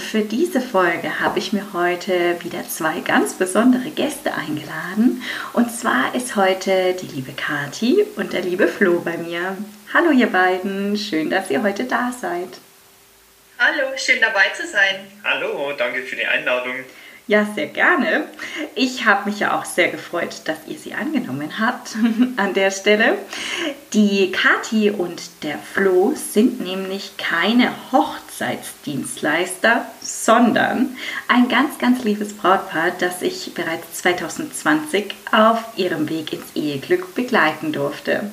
Für diese Folge habe ich mir heute wieder zwei ganz besondere Gäste eingeladen. Und zwar ist heute die liebe Kati und der liebe Flo bei mir. Hallo ihr beiden, schön, dass ihr heute da seid. Hallo, schön dabei zu sein. Hallo, danke für die Einladung. Ja, sehr gerne. Ich habe mich ja auch sehr gefreut, dass ihr sie angenommen habt an der Stelle. Die Kati und der Flo sind nämlich keine Hochzeitsdienstleister, sondern ein ganz, ganz liebes Brautpaar, das ich bereits 2020 auf ihrem Weg ins Eheglück begleiten durfte.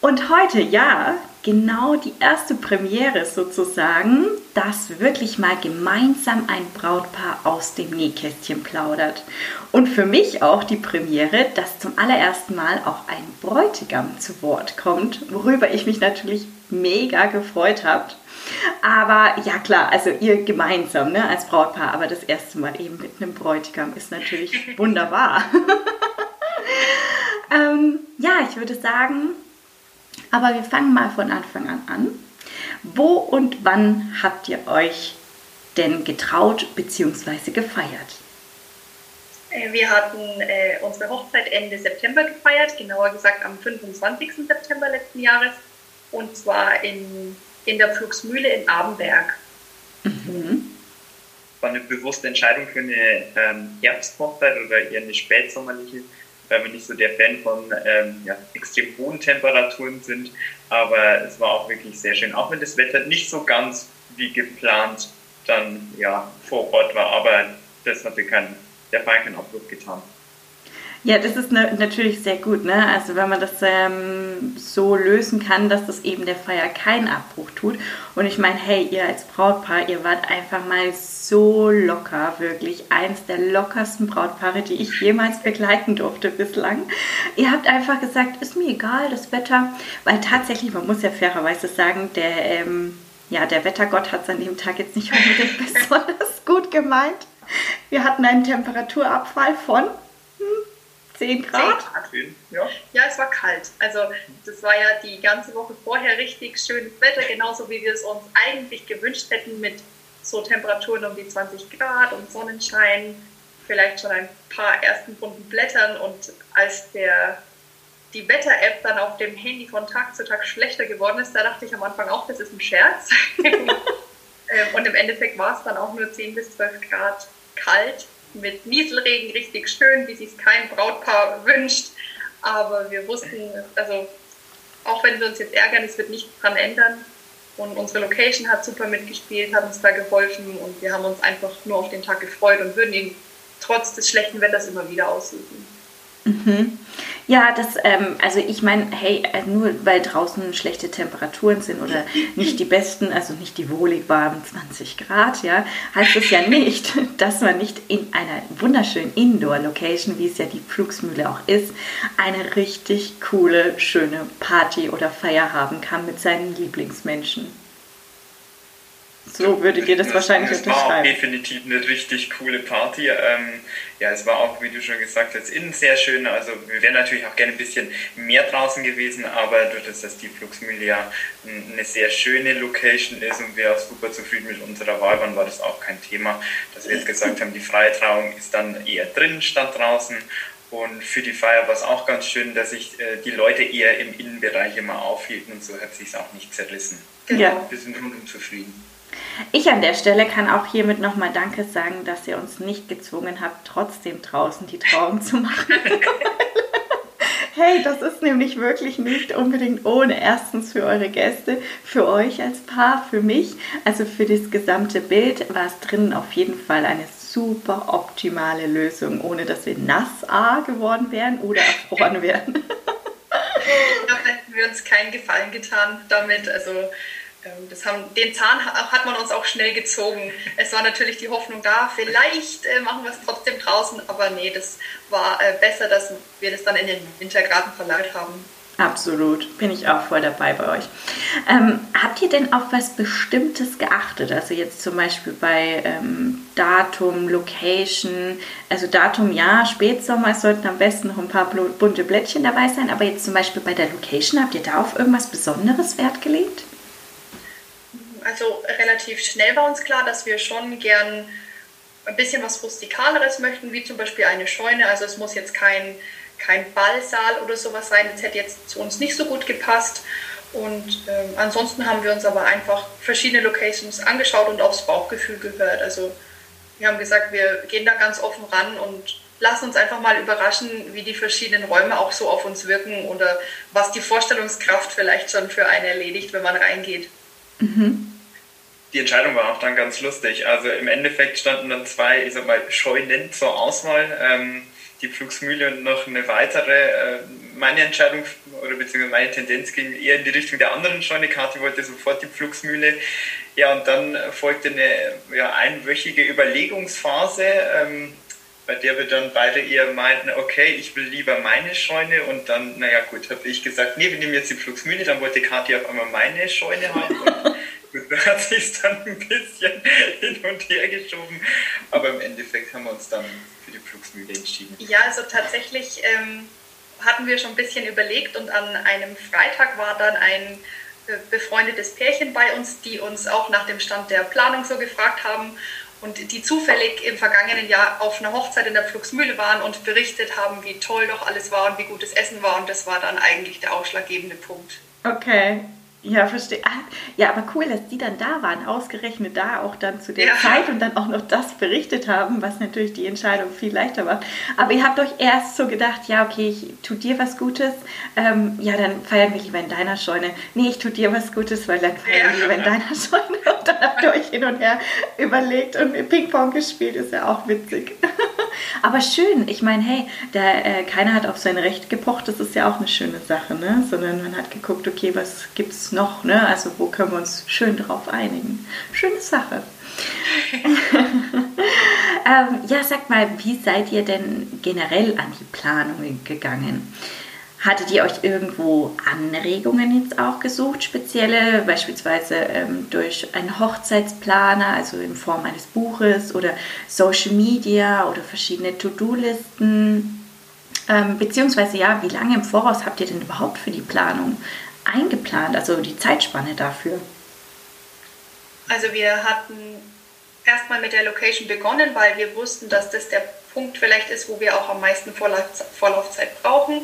Und heute, ja, genau die erste Premiere sozusagen, dass wirklich mal gemeinsam ein Brautpaar aus dem Nähkästchen plaudert. Und für mich auch die Premiere, dass zum allerersten Mal auch ein Bräutigam zu Wort kommt, worüber ich mich natürlich mega gefreut habe. Aber ja klar, also ihr gemeinsam ne, als Brautpaar, aber das erste Mal eben mit einem Bräutigam ist natürlich wunderbar. ähm, ja, ich würde sagen, aber wir fangen mal von Anfang an an. Wo und wann habt ihr euch denn getraut bzw. gefeiert? Äh, wir hatten äh, unsere Hochzeit Ende September gefeiert, genauer gesagt am 25. September letzten Jahres. Und zwar in, in der Pflugsmühle in Abenberg. Mhm. War eine bewusste Entscheidung für eine ähm, Herbsthochzeit oder eher eine spätsommerliche weil wir nicht so der Fan von ähm, ja, extrem hohen Temperaturen sind. Aber es war auch wirklich sehr schön, auch wenn das Wetter nicht so ganz wie geplant dann ja vor Ort war. Aber das hatte kein, der Feier keinen Abbruch getan. Ja, das ist natürlich sehr gut. Ne? Also wenn man das ähm, so lösen kann, dass das eben der Feier keinen Abbruch tut. Und ich meine, hey, ihr als Brautpaar, ihr wart einfach mal so locker, wirklich eins der lockersten Brautpaare, die ich jemals begleiten durfte bislang. Ihr habt einfach gesagt, ist mir egal, das Wetter, weil tatsächlich, man muss ja fairerweise sagen, der, ähm, ja, der Wettergott hat es an dem Tag jetzt nicht unbedingt besonders gut gemeint. Wir hatten einen Temperaturabfall von 10 Grad? 10 Grad. Ja. ja, es war kalt. Also das war ja die ganze Woche vorher richtig schönes Wetter, genauso wie wir es uns eigentlich gewünscht hätten mit so Temperaturen um die 20 Grad und Sonnenschein, vielleicht schon ein paar ersten bunten Blättern und als der die Wetter-App dann auf dem Handy von Tag zu Tag schlechter geworden ist, da dachte ich am Anfang auch, das ist ein Scherz. Ähm, und im Endeffekt war es dann auch nur 10 bis 12 Grad kalt mit Nieselregen richtig schön, wie sich kein Brautpaar wünscht. Aber wir wussten, also auch wenn wir uns jetzt ärgern, es wird nichts dran ändern. Und unsere Location hat super mitgespielt, hat uns da geholfen und wir haben uns einfach nur auf den Tag gefreut und würden ihn trotz des schlechten Wetters immer wieder aussuchen. Mhm. Ja, das, ähm, also ich meine, hey, äh, nur weil draußen schlechte Temperaturen sind oder nicht die besten, also nicht die wohlig warmen 20 Grad, ja, heißt es ja nicht, dass man nicht in einer wunderschönen Indoor-Location, wie es ja die Pflugsmühle auch ist, eine richtig coole, schöne Party oder Feier haben kann mit seinen Lieblingsmenschen. So würdet ihr das, das wahrscheinlich das unterschreiben. Es war auch definitiv eine richtig coole Party. Ähm, ja, es war auch, wie du schon gesagt hast, innen sehr schön. Also wir wären natürlich auch gerne ein bisschen mehr draußen gewesen, aber durch das, dass die Fluxmühle ja eine sehr schöne Location ist und wir auch super zufrieden mit unserer Wahl waren, war das auch kein Thema, dass wir jetzt gesagt haben, die freie Trauung ist dann eher drin statt draußen. Und für die Feier war es auch ganz schön, dass sich äh, die Leute eher im Innenbereich immer aufhielten und so hat sich auch nicht zerrissen. Genau. Ja. Wir sind rundum zufrieden. Ich an der Stelle kann auch hiermit nochmal Danke sagen, dass ihr uns nicht gezwungen habt, trotzdem draußen die Trauung zu machen. hey, das ist nämlich wirklich nicht unbedingt ohne erstens für eure Gäste, für euch als Paar, für mich, also für das gesamte Bild war es drinnen auf jeden Fall eine super optimale Lösung, ohne dass wir nass A geworden wären oder erfroren wären. ich glaube, hätten wir uns keinen Gefallen getan damit. Also das haben, den Zahn hat man uns auch schnell gezogen. Es war natürlich die Hoffnung da, vielleicht äh, machen wir es trotzdem draußen, aber nee, das war äh, besser, dass wir das dann in den Wintergarten verlagert haben. Absolut, bin ich auch voll dabei bei euch. Ähm, habt ihr denn auf was Bestimmtes geachtet? Also jetzt zum Beispiel bei ähm, Datum, Location, also Datum ja, Spätsommer, es sollten am besten noch ein paar bunte Blättchen dabei sein, aber jetzt zum Beispiel bei der Location, habt ihr da auf irgendwas Besonderes Wert gelegt? Also relativ schnell war uns klar, dass wir schon gern ein bisschen was Rustikaleres möchten, wie zum Beispiel eine Scheune. Also es muss jetzt kein kein Ballsaal oder sowas sein. Das hätte jetzt zu uns nicht so gut gepasst. Und ähm, ansonsten haben wir uns aber einfach verschiedene Locations angeschaut und aufs Bauchgefühl gehört. Also wir haben gesagt, wir gehen da ganz offen ran und lassen uns einfach mal überraschen, wie die verschiedenen Räume auch so auf uns wirken oder was die Vorstellungskraft vielleicht schon für einen erledigt, wenn man reingeht. Die Entscheidung war auch dann ganz lustig. Also im Endeffekt standen dann zwei, ich sag mal, Scheunen zur Auswahl. Ähm, die Pflugsmühle und noch eine weitere. Äh, meine Entscheidung oder beziehungsweise meine Tendenz ging eher in die Richtung der anderen Scheune. Kati wollte sofort die Pflugsmühle. Ja, und dann folgte eine ja, einwöchige Überlegungsphase, ähm, bei der wir dann beide eher meinten, okay, ich will lieber meine Scheune. Und dann, naja, gut, habe ich gesagt, nee, wir nehmen jetzt die Pflugsmühle. Dann wollte Kathi auf einmal meine Scheune haben. Und da hat sich dann ein bisschen hin und her geschoben. Aber im Endeffekt haben wir uns dann für die Flugsmühle entschieden. Ja, also tatsächlich ähm, hatten wir schon ein bisschen überlegt und an einem Freitag war dann ein äh, befreundetes Pärchen bei uns, die uns auch nach dem Stand der Planung so gefragt haben und die zufällig im vergangenen Jahr auf einer Hochzeit in der Flugsmühle waren und berichtet haben, wie toll doch alles war und wie gut das Essen war. Und das war dann eigentlich der ausschlaggebende Punkt. Okay, ja, verstehe. Ah, ja, aber cool, dass die dann da waren, ausgerechnet da auch dann zu der ja. Zeit und dann auch noch das berichtet haben, was natürlich die Entscheidung viel leichter macht. Aber ihr habt euch erst so gedacht, ja, okay, ich tue dir was Gutes, ähm, ja, dann feiern wir lieber in deiner Scheune. Nee, ich tue dir was Gutes, weil dann feiern ja. wir lieber in deiner Scheune. Habt ihr euch hin und her überlegt und Ping-Pong gespielt, ist ja auch witzig. aber schön, ich meine, hey, der, äh, keiner hat auf sein Recht gepocht, das ist ja auch eine schöne Sache, ne? sondern man hat geguckt, okay, was gibt es noch? Ne? Also wo können wir uns schön drauf einigen? Schöne Sache. ähm, ja, sag mal, wie seid ihr denn generell an die Planung gegangen? Hattet ihr euch irgendwo Anregungen jetzt auch gesucht, spezielle, beispielsweise ähm, durch einen Hochzeitsplaner, also in Form eines Buches oder Social Media oder verschiedene To-Do-Listen? Ähm, beziehungsweise ja, wie lange im Voraus habt ihr denn überhaupt für die Planung eingeplant, also die Zeitspanne dafür? Also wir hatten erstmal mit der Location begonnen, weil wir wussten, dass das der Punkt vielleicht ist, wo wir auch am meisten Vorlaufzeit brauchen.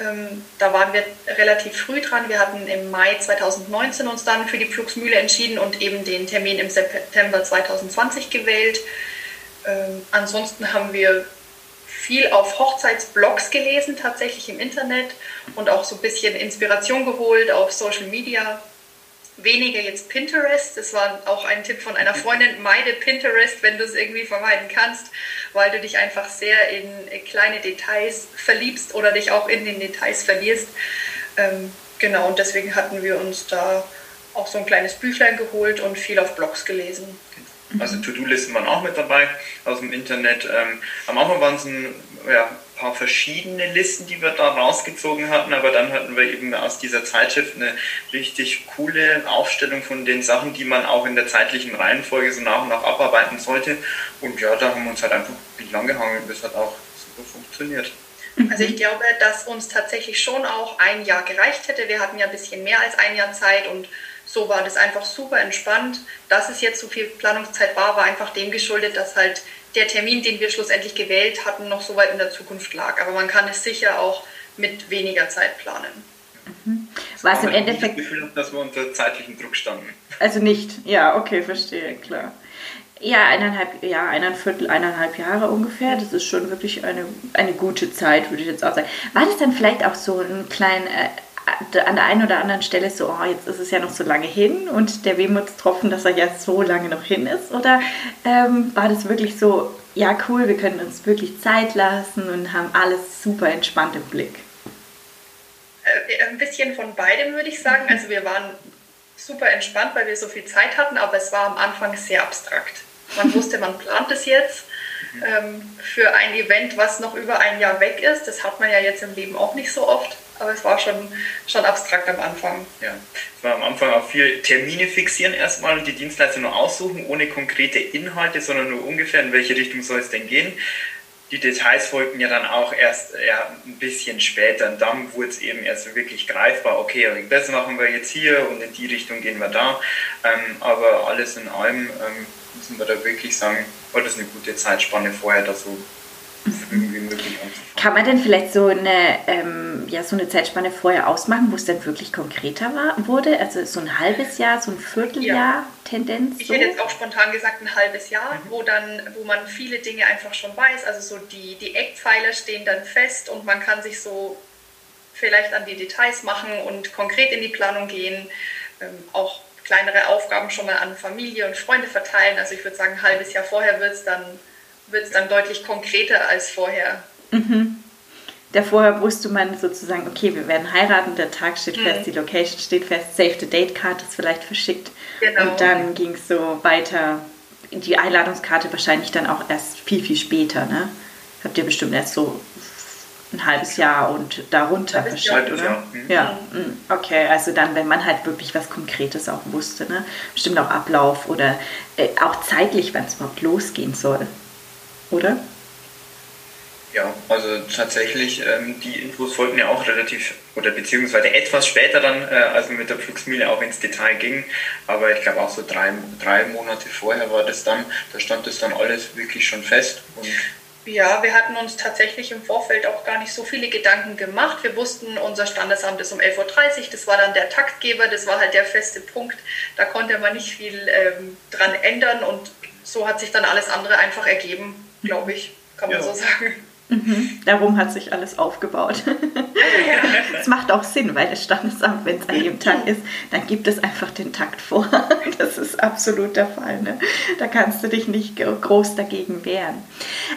Ähm, da waren wir relativ früh dran. Wir hatten im Mai 2019 uns dann für die Pflugsmühle entschieden und eben den Termin im September 2020 gewählt. Ähm, ansonsten haben wir viel auf Hochzeitsblogs gelesen, tatsächlich im Internet und auch so ein bisschen Inspiration geholt auf Social Media. Weniger jetzt Pinterest, das war auch ein Tipp von einer Freundin, meide Pinterest, wenn du es irgendwie vermeiden kannst, weil du dich einfach sehr in kleine Details verliebst oder dich auch in den Details verlierst. Ähm, genau, und deswegen hatten wir uns da auch so ein kleines Büchlein geholt und viel auf Blogs gelesen. Also To-Do-Listen waren auch mit dabei aus dem Internet. Ähm, am Anfang waren es ein ja, paar verschiedene Listen, die wir da rausgezogen hatten, aber dann hatten wir eben aus dieser Zeitschrift eine richtig coole Aufstellung von den Sachen, die man auch in der zeitlichen Reihenfolge so nach und nach abarbeiten sollte. Und ja, da haben wir uns halt einfach lang gehangen. Das hat auch super funktioniert. Also ich glaube, dass uns tatsächlich schon auch ein Jahr gereicht hätte. Wir hatten ja ein bisschen mehr als ein Jahr Zeit und so war das einfach super entspannt. Dass es jetzt so viel Planungszeit war, war einfach dem geschuldet, dass halt der Termin, den wir schlussendlich gewählt hatten, noch so weit in der Zukunft lag. Aber man kann es sicher auch mit weniger Zeit planen. Mhm. War es im Endeffekt. Ich Gefühl, dass wir unter zeitlichem Druck standen. Also nicht, ja, okay, verstehe, klar. Ja, eineinhalb, ja, eineinviertel, eineinhalb Jahre ungefähr. Das ist schon wirklich eine, eine gute Zeit, würde ich jetzt auch sagen. War das dann vielleicht auch so ein kleiner äh, an der einen oder anderen Stelle so, oh, jetzt ist es ja noch so lange hin und der Wehmutstropfen, dass er ja so lange noch hin ist? Oder ähm, war das wirklich so, ja cool, wir können uns wirklich Zeit lassen und haben alles super entspannt im Blick? Äh, ein bisschen von beidem würde ich sagen. Also wir waren super entspannt, weil wir so viel Zeit hatten, aber es war am Anfang sehr abstrakt. Man wusste, man plant es jetzt ähm, für ein Event, was noch über ein Jahr weg ist. Das hat man ja jetzt im Leben auch nicht so oft, aber es war schon, schon abstrakt am Anfang. Ja, es war am Anfang auch viel Termine fixieren erstmal und die Dienstleister nur aussuchen, ohne konkrete Inhalte, sondern nur ungefähr, in welche Richtung soll es denn gehen die Details folgten ja dann auch erst ja, ein bisschen später. Und dann wurde es eben erst wirklich greifbar, okay, das machen wir jetzt hier und in die Richtung gehen wir da. Ähm, aber alles in allem ähm, müssen wir da wirklich sagen, war das eine gute Zeitspanne vorher, da so irgendwie möglich anzufangen. Kann man denn vielleicht so eine, ähm, ja, so eine Zeitspanne vorher ausmachen, wo es dann wirklich konkreter war, wurde? Also so ein halbes Jahr, so ein Vierteljahr ja. Tendenz? Ich so? hätte jetzt auch spontan gesagt ein halbes Jahr, mhm. wo, dann, wo man viele Dinge einfach schon weiß. Also so die, die Eckpfeiler stehen dann fest und man kann sich so vielleicht an die Details machen und konkret in die Planung gehen. Ähm, auch kleinere Aufgaben schon mal an Familie und Freunde verteilen. Also ich würde sagen, ein halbes Jahr vorher wird es dann wird es dann deutlich konkreter als vorher. Mhm. Davor wusste man sozusagen, okay, wir werden heiraten, der Tag steht mhm. fest, die Location steht fest, Save the Date Card ist vielleicht verschickt. Genau. Und dann ging es so weiter. Die Einladungskarte wahrscheinlich dann auch erst viel, viel später, ne? Habt ihr bestimmt erst so ein halbes Jahr und darunter verschickt, oder? Jahr. Mhm. Ja, mhm. okay. Also dann, wenn man halt wirklich was Konkretes auch wusste, ne? Bestimmt auch Ablauf oder äh, auch zeitlich, wann es überhaupt losgehen soll oder? Ja, also tatsächlich, ähm, die Infos folgten ja auch relativ oder beziehungsweise etwas später dann, äh, als wir mit der Flugsmühle auch ins Detail ging. Aber ich glaube auch so drei, drei Monate vorher war das dann, da stand das dann alles wirklich schon fest. Und ja, wir hatten uns tatsächlich im Vorfeld auch gar nicht so viele Gedanken gemacht. Wir wussten, unser Standesamt ist um 11.30 Uhr, das war dann der Taktgeber, das war halt der feste Punkt. Da konnte man nicht viel ähm, dran ändern und so hat sich dann alles andere einfach ergeben glaube ich, kann man ja. so sagen. Mhm. Darum hat sich alles aufgebaut. Es macht auch Sinn, weil das Standesamt, wenn es an dem Tag ist, dann gibt es einfach den Takt vor. Das ist absolut der Fall. Ne? Da kannst du dich nicht groß dagegen wehren.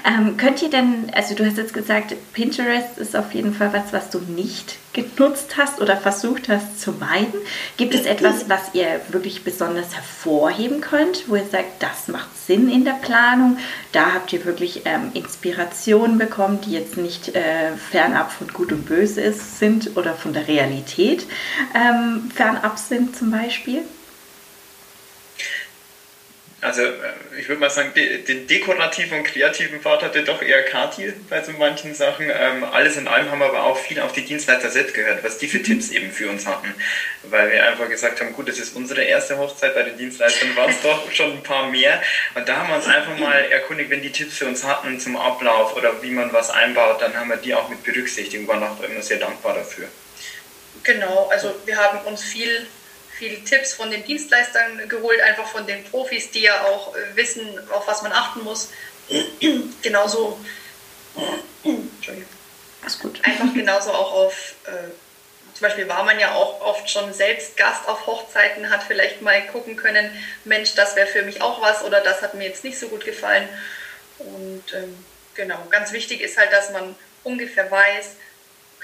Ähm, könnt ihr denn, also du hast jetzt gesagt, Pinterest ist auf jeden Fall was, was du nicht genutzt hast oder versucht hast zu meiden? Gibt es etwas, was ihr wirklich besonders hervorheben könnt, wo ihr sagt, das macht Sinn in der Planung? Da habt ihr wirklich ähm, Inspirationen bekommen, die jetzt nicht äh, fernab von Gut und Böse ist, sind oder von der Realität ähm, fernab sind zum Beispiel? Also äh, ich würde mal sagen, den dekorativen und kreativen Part hatte doch eher Kathi bei so manchen Sachen. Ähm, alles in allem haben wir aber auch viel auf die Dienstleister selbst gehört, was die für mhm. Tipps eben für uns hatten. Weil wir einfach gesagt haben, gut, das ist unsere erste Hochzeit, bei den Dienstleistern waren es doch schon ein paar mehr. Und da haben wir uns einfach mal erkundigt, wenn die Tipps für uns hatten zum Ablauf oder wie man was einbaut, dann haben wir die auch mit berücksichtigt und waren auch immer sehr dankbar dafür. Genau, also wir haben uns viel viele Tipps von den Dienstleistern geholt, einfach von den Profis, die ja auch äh, wissen, auf was man achten muss. genauso. Entschuldigung. Ist gut. Einfach genauso auch auf. Äh, zum Beispiel war man ja auch oft schon selbst Gast auf Hochzeiten, hat vielleicht mal gucken können, Mensch, das wäre für mich auch was oder das hat mir jetzt nicht so gut gefallen. Und ähm, genau, ganz wichtig ist halt, dass man ungefähr weiß,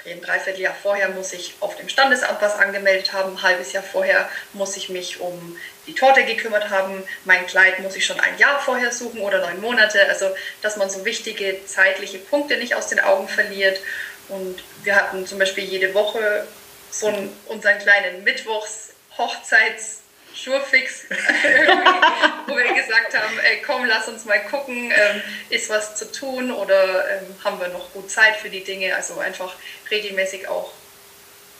okay, ein Dreivierteljahr vorher muss ich auf dem Standesamt was angemeldet haben, ein halbes Jahr vorher muss ich mich um die Torte gekümmert haben, mein Kleid muss ich schon ein Jahr vorher suchen oder neun Monate, also dass man so wichtige zeitliche Punkte nicht aus den Augen verliert. Und wir hatten zum Beispiel jede Woche so einen, unseren kleinen Mittwochs-Hochzeits- Schurfix, wo wir gesagt haben, ey, komm, lass uns mal gucken, ähm, ist was zu tun oder ähm, haben wir noch gut Zeit für die Dinge. Also einfach regelmäßig auch,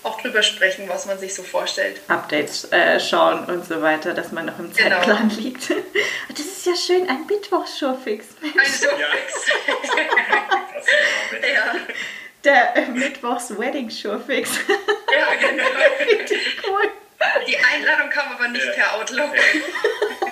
auch drüber sprechen, was man sich so vorstellt. Updates äh, schauen und so weiter, dass man noch im genau. Zeitplan genau. liegt. Das ist ja schön, ein Mittwochs-Schurfix. Ein Schurfix. ja. Der äh, Mittwochs-Wedding-Schurfix. Ja, genau. cool. Die Einladung kam aber nicht ja. per Outlook.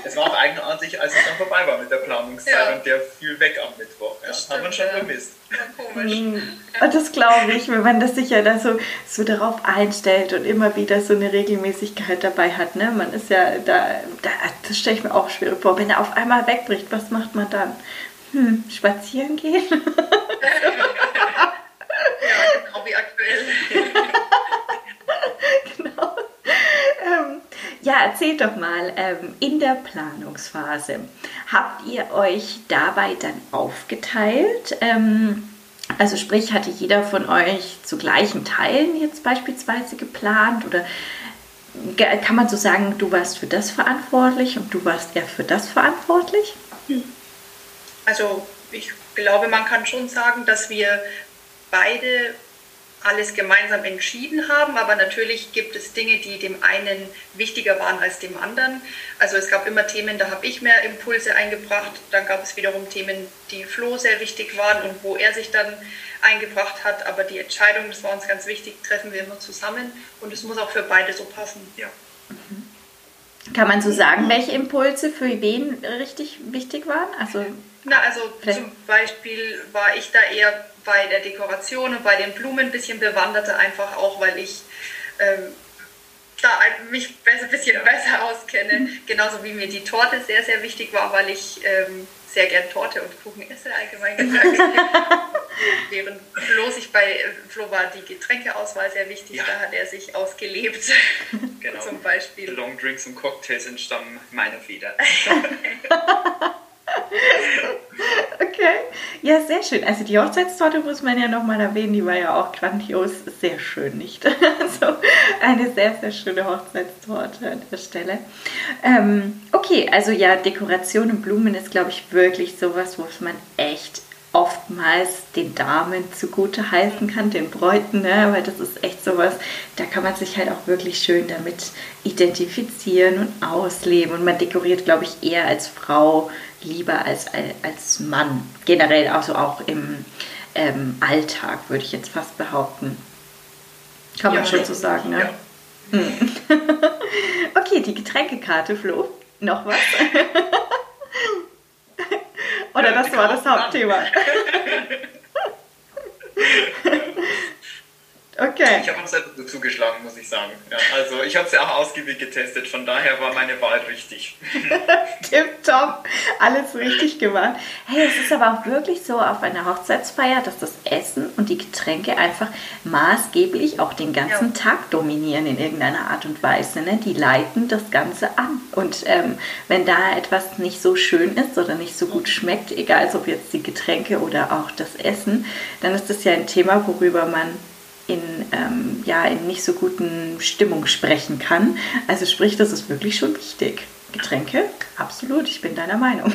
Es war auch eigenartig, als es dann vorbei war mit der Planungszeit ja. und der fiel weg am Mittwoch. Ja. Das hat man schon vermisst. komisch. Mhm. Das glaube ich, wenn man das sich ja da so, so darauf einstellt und immer wieder so eine Regelmäßigkeit dabei hat. Ne? Man ist ja da, da das stelle ich mir auch schwierig vor. Wenn er auf einmal wegbricht, was macht man dann? Hm, spazieren gehen? ja, genau wie aktuell. Ja, erzählt doch mal, ähm, in der Planungsphase, habt ihr euch dabei dann aufgeteilt? Ähm, also sprich, hatte jeder von euch zu gleichen Teilen jetzt beispielsweise geplant oder kann man so sagen, du warst für das verantwortlich und du warst eher für das verantwortlich? Also ich glaube, man kann schon sagen, dass wir beide alles gemeinsam entschieden haben, aber natürlich gibt es Dinge, die dem einen wichtiger waren als dem anderen. Also es gab immer Themen, da habe ich mehr Impulse eingebracht, dann gab es wiederum Themen, die Flo sehr wichtig waren und wo er sich dann eingebracht hat, aber die Entscheidung, das war uns ganz wichtig, treffen wir immer zusammen und es muss auch für beide so passen. Ja. Kann man so sagen, welche Impulse für wen richtig wichtig waren? Also na, also zum Beispiel war ich da eher bei der Dekoration und bei den Blumen ein bisschen bewanderter, einfach auch, weil ich ähm, da mich ein bisschen besser auskenne. Mhm. Genauso wie mir die Torte sehr, sehr wichtig war, weil ich ähm, sehr gern Torte und Kuchen esse, allgemein gesagt. Während Flo sich bei Flo war die Getränkeauswahl sehr wichtig, ja. da hat er sich ausgelebt. Genau. Zum Beispiel. Long Drinks und Cocktails entstammen meiner Feder. Okay. Ja, sehr schön. Also die Hochzeitstorte muss man ja nochmal erwähnen, die war ja auch grandios, sehr schön, nicht? Also eine sehr, sehr schöne Hochzeitstorte an der Stelle. Ähm, okay, also ja, Dekoration und Blumen ist, glaube ich, wirklich sowas, wo man echt oftmals den Damen zugute heißen kann, den Bräuten, ne? weil das ist echt sowas, da kann man sich halt auch wirklich schön damit identifizieren und ausleben und man dekoriert, glaube ich, eher als Frau lieber als, als Mann. Generell also auch im ähm, Alltag, würde ich jetzt fast behaupten. Kann man ja, schon so sagen, ne? Ja. Hm. okay, die Getränkekarte, Flo. Noch was? Oder das war das Hauptthema? Okay. Ich habe auch selber zugeschlagen, muss ich sagen. Ja, also ich habe es ja auch ausgiebig getestet, von daher war meine Wahl richtig. Tipptopp, alles richtig gemacht. Hey, es ist aber auch wirklich so auf einer Hochzeitsfeier, dass das Essen und die Getränke einfach maßgeblich auch den ganzen ja. Tag dominieren in irgendeiner Art und Weise. Ne? Die leiten das Ganze an. Und ähm, wenn da etwas nicht so schön ist oder nicht so gut schmeckt, egal ob jetzt die Getränke oder auch das Essen, dann ist das ja ein Thema, worüber man in, ähm, ja, in nicht so guten Stimmung sprechen kann. Also sprich, das ist wirklich schon wichtig. Getränke? Absolut, ich bin deiner Meinung.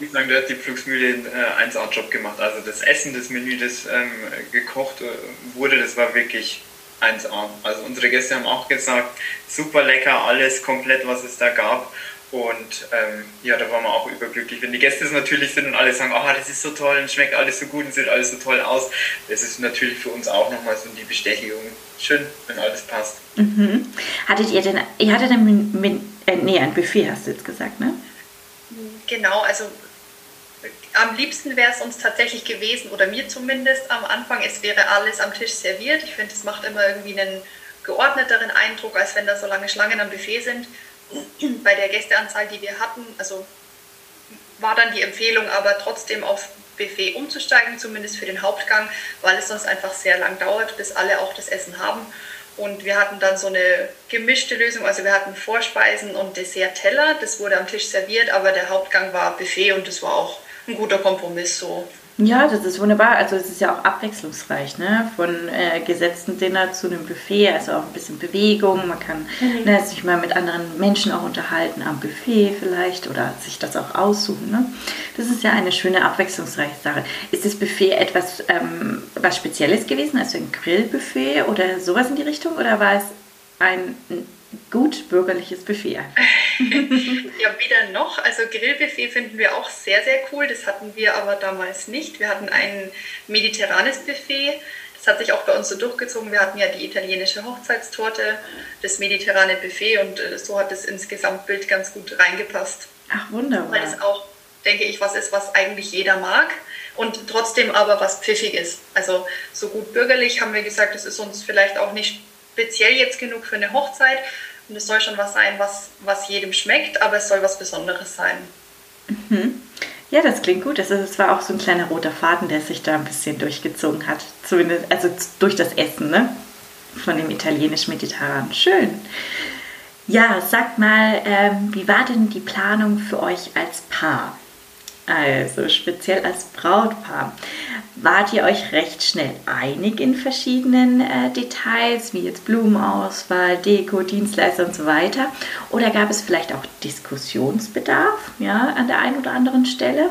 ich sagen, da hat die Flugsmühle einen äh, 1A-Job gemacht. Also das Essen, das Menü, das ähm, gekocht äh, wurde, das war wirklich 1A. Also unsere Gäste haben auch gesagt, super lecker, alles komplett, was es da gab. Und ähm, ja, da waren wir auch überglücklich. Wenn die Gäste es natürlich sind und alle sagen, oh, das ist so toll und schmeckt alles so gut und sieht alles so toll aus, das ist natürlich für uns auch nochmal so die Bestätigung. Schön, wenn alles passt. Mhm. Hattet ihr denn, ihr hattet ein, äh, nee, ein Buffet, hast du jetzt gesagt, ne? Genau, also am liebsten wäre es uns tatsächlich gewesen, oder mir zumindest am Anfang, es wäre alles am Tisch serviert. Ich finde, es macht immer irgendwie einen geordneteren Eindruck, als wenn da so lange Schlangen am Buffet sind bei der Gästeanzahl, die wir hatten, also war dann die Empfehlung, aber trotzdem auf Buffet umzusteigen, zumindest für den Hauptgang, weil es sonst einfach sehr lang dauert, bis alle auch das Essen haben. Und wir hatten dann so eine gemischte Lösung, also wir hatten Vorspeisen und Dessert-Teller, das wurde am Tisch serviert, aber der Hauptgang war Buffet und das war auch ein guter Kompromiss so. Ja, das ist wunderbar. Also es ist ja auch abwechslungsreich, ne? Von äh, gesetzten Dinner zu einem Buffet, also auch ein bisschen Bewegung. Man kann mhm. ne, sich mal mit anderen Menschen auch unterhalten am Buffet vielleicht oder sich das auch aussuchen. Ne? Das ist ja eine schöne abwechslungsreiche Sache. Ist das Buffet etwas ähm, was Spezielles gewesen, also ein Grillbuffet oder sowas in die Richtung? Oder war es ein gut bürgerliches Buffet einfach. ja, weder noch. Also Grillbuffet finden wir auch sehr, sehr cool. Das hatten wir aber damals nicht. Wir hatten ein mediterranes Buffet. Das hat sich auch bei uns so durchgezogen. Wir hatten ja die italienische Hochzeitstorte, das mediterrane Buffet und äh, so hat es ins Gesamtbild ganz gut reingepasst. Ach, wunderbar. Weil es auch, denke ich, was ist, was eigentlich jeder mag und trotzdem aber was pfiffig ist. Also so gut bürgerlich haben wir gesagt, das ist uns vielleicht auch nicht speziell jetzt genug für eine Hochzeit. Und es soll schon was sein, was, was jedem schmeckt, aber es soll was Besonderes sein. Mhm. Ja, das klingt gut. Also es war auch so ein kleiner roter Faden, der sich da ein bisschen durchgezogen hat. Zumindest, also durch das Essen, ne? von dem italienisch-mediterranen. Schön. Ja, sagt mal, ähm, wie war denn die Planung für euch als Paar? Also speziell als Brautpaar. Wart ihr euch recht schnell einig in verschiedenen äh, Details, wie jetzt Blumenauswahl, Deko, Dienstleister und so weiter? Oder gab es vielleicht auch Diskussionsbedarf ja, an der einen oder anderen Stelle?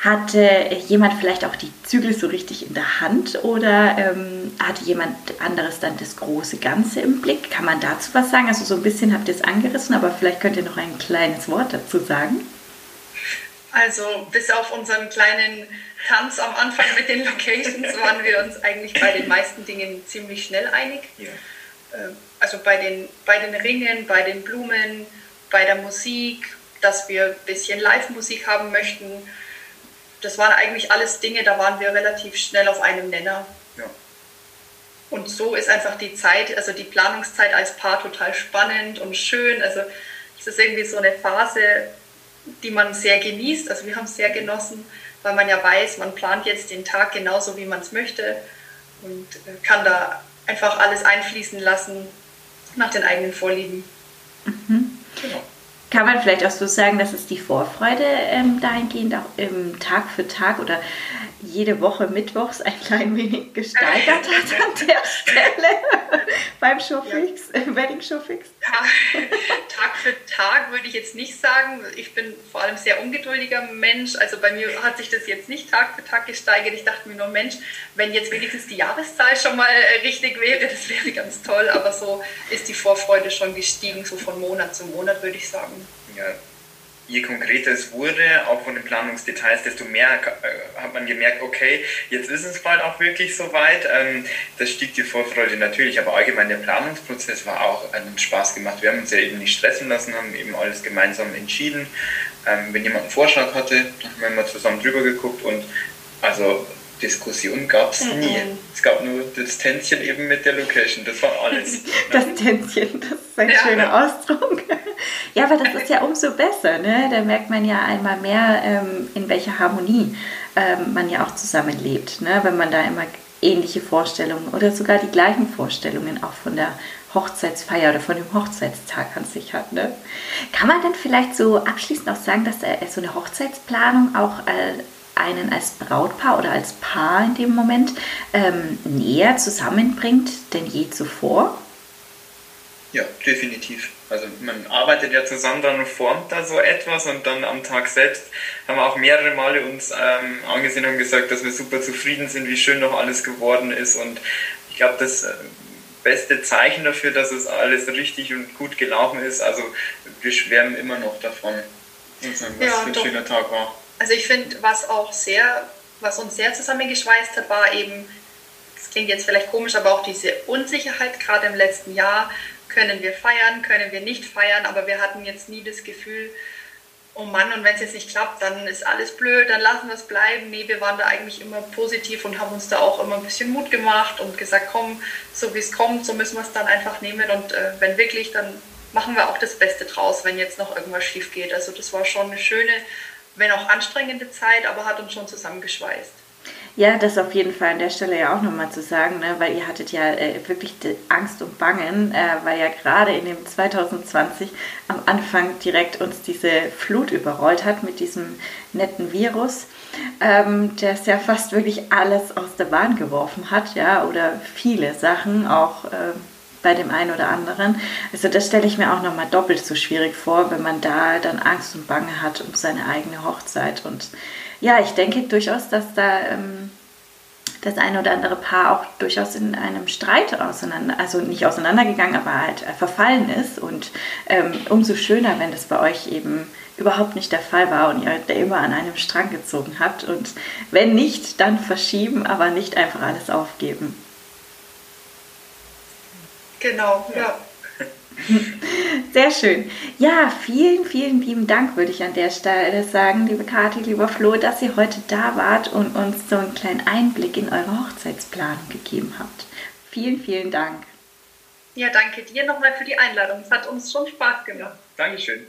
Hatte jemand vielleicht auch die Zügel so richtig in der Hand oder ähm, hatte jemand anderes dann das große Ganze im Blick? Kann man dazu was sagen? Also so ein bisschen habt ihr es angerissen, aber vielleicht könnt ihr noch ein kleines Wort dazu sagen. Also bis auf unseren kleinen Tanz am Anfang mit den Locations waren wir uns eigentlich bei den meisten Dingen ziemlich schnell einig. Ja. Ähm, also bei den, bei den Ringen, bei den Blumen, bei der Musik, dass wir ein bisschen Live-Musik haben möchten das waren eigentlich alles Dinge, da waren wir relativ schnell auf einem Nenner. Ja. Und so ist einfach die Zeit, also die Planungszeit als Paar total spannend und schön. Also es ist irgendwie so eine Phase, die man sehr genießt. Also wir haben es sehr genossen, weil man ja weiß, man plant jetzt den Tag genauso, wie man es möchte und äh, kann da einfach alles einfließen lassen nach den eigenen Vorlieben. Mhm. Genau kann man vielleicht auch so sagen, dass es die Vorfreude ähm, dahingehend auch im Tag für Tag oder jede Woche mittwochs ein klein wenig gesteigert hat an der Stelle beim Showfix, ja. äh, Wedding Showfix? Tag für Tag würde ich jetzt nicht sagen. Ich bin vor allem sehr ungeduldiger Mensch. Also bei mir hat sich das jetzt nicht Tag für Tag gesteigert. Ich dachte mir nur, Mensch, wenn jetzt wenigstens die Jahreszahl schon mal äh, richtig wäre, das wäre ganz toll. Aber so ist die Vorfreude schon gestiegen, so von Monat zu Monat würde ich sagen. Ja, je konkreter es wurde, auch von den Planungsdetails, desto mehr äh, hat man gemerkt, okay, jetzt ist es bald auch wirklich soweit. Ähm, das stieg die Vorfreude natürlich, aber allgemein der Planungsprozess war auch einen Spaß gemacht. Wir haben uns ja eben nicht stressen lassen, haben eben alles gemeinsam entschieden. Ähm, wenn jemand einen Vorschlag hatte, dann haben wir mal zusammen drüber geguckt und also Diskussion gab es nie. Mhm. Es gab nur das Tänzchen eben mit der Location, das war alles. das Tänzchen, das ist ein ja. schöner Ausdruck. ja, aber das ist ja umso besser, ne? da merkt man ja einmal mehr, ähm, in welcher Harmonie ähm, man ja auch zusammenlebt, ne? wenn man da immer ähnliche Vorstellungen oder sogar die gleichen Vorstellungen auch von der Hochzeitsfeier oder von dem Hochzeitstag an sich hat. Ne? Kann man denn vielleicht so abschließend auch sagen, dass äh, so eine Hochzeitsplanung auch äh, einen als Brautpaar oder als Paar in dem Moment ähm, näher zusammenbringt denn je zuvor? Ja, definitiv. Also man arbeitet ja zusammen dann und formt da so etwas und dann am Tag selbst haben wir auch mehrere Male uns ähm, angesehen und gesagt, dass wir super zufrieden sind, wie schön noch alles geworden ist und ich glaube, das äh, beste Zeichen dafür, dass es alles richtig und gut gelaufen ist, also wir schwärmen immer noch davon und sagen, was ja, für ein doch. schöner Tag war. Also ich finde, was auch sehr, was uns sehr zusammengeschweißt hat, war eben, das klingt jetzt vielleicht komisch, aber auch diese Unsicherheit, gerade im letzten Jahr, können wir feiern, können wir nicht feiern, aber wir hatten jetzt nie das Gefühl, oh Mann, und wenn es jetzt nicht klappt, dann ist alles blöd, dann lassen wir es bleiben. Nee, wir waren da eigentlich immer positiv und haben uns da auch immer ein bisschen Mut gemacht und gesagt, komm, so wie es kommt, so müssen wir es dann einfach nehmen und äh, wenn wirklich, dann machen wir auch das Beste draus, wenn jetzt noch irgendwas schief geht. Also das war schon eine schöne wenn auch anstrengende Zeit, aber hat uns schon zusammengeschweißt. Ja, das auf jeden Fall an der Stelle ja auch nochmal zu sagen, ne? weil ihr hattet ja äh, wirklich Angst und Bangen, äh, weil ja gerade in dem 2020 am Anfang direkt uns diese Flut überrollt hat mit diesem netten Virus, ähm, der es ja fast wirklich alles aus der Bahn geworfen hat, ja, oder viele Sachen auch. Äh, bei dem einen oder anderen. Also das stelle ich mir auch nochmal doppelt so schwierig vor, wenn man da dann Angst und Bange hat um seine eigene Hochzeit. Und ja, ich denke durchaus, dass da ähm, das eine oder andere Paar auch durchaus in einem Streit auseinander, also nicht auseinandergegangen, aber halt verfallen ist. Und ähm, umso schöner, wenn das bei euch eben überhaupt nicht der Fall war und ihr da immer an einem Strang gezogen habt. Und wenn nicht, dann verschieben, aber nicht einfach alles aufgeben. Genau, ja. Sehr schön. Ja, vielen, vielen lieben Dank, würde ich an der Stelle sagen, liebe Kathi, lieber Flo, dass ihr heute da wart und uns so einen kleinen Einblick in eure Hochzeitsplanung gegeben habt. Vielen, vielen Dank. Ja, danke dir nochmal für die Einladung. Es hat uns schon Spaß gemacht. Dankeschön.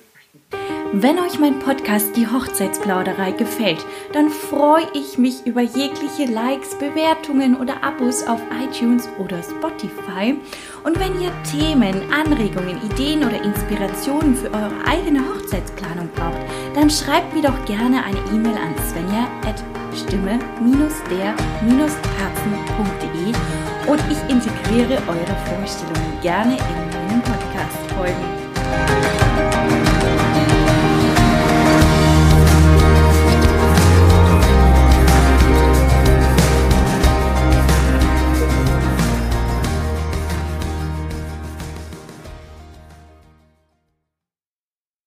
Wenn euch mein Podcast Die Hochzeitsplauderei gefällt, dann freue ich mich über jegliche Likes, Bewertungen oder Abos auf iTunes oder Spotify. Und wenn ihr Themen, Anregungen, Ideen oder Inspirationen für eure eigene Hochzeitsplanung braucht, dann schreibt mir doch gerne eine E-Mail an svenja stimme-der-herzen.de und ich integriere eure Vorstellungen gerne in meinen Podcast-Folgen.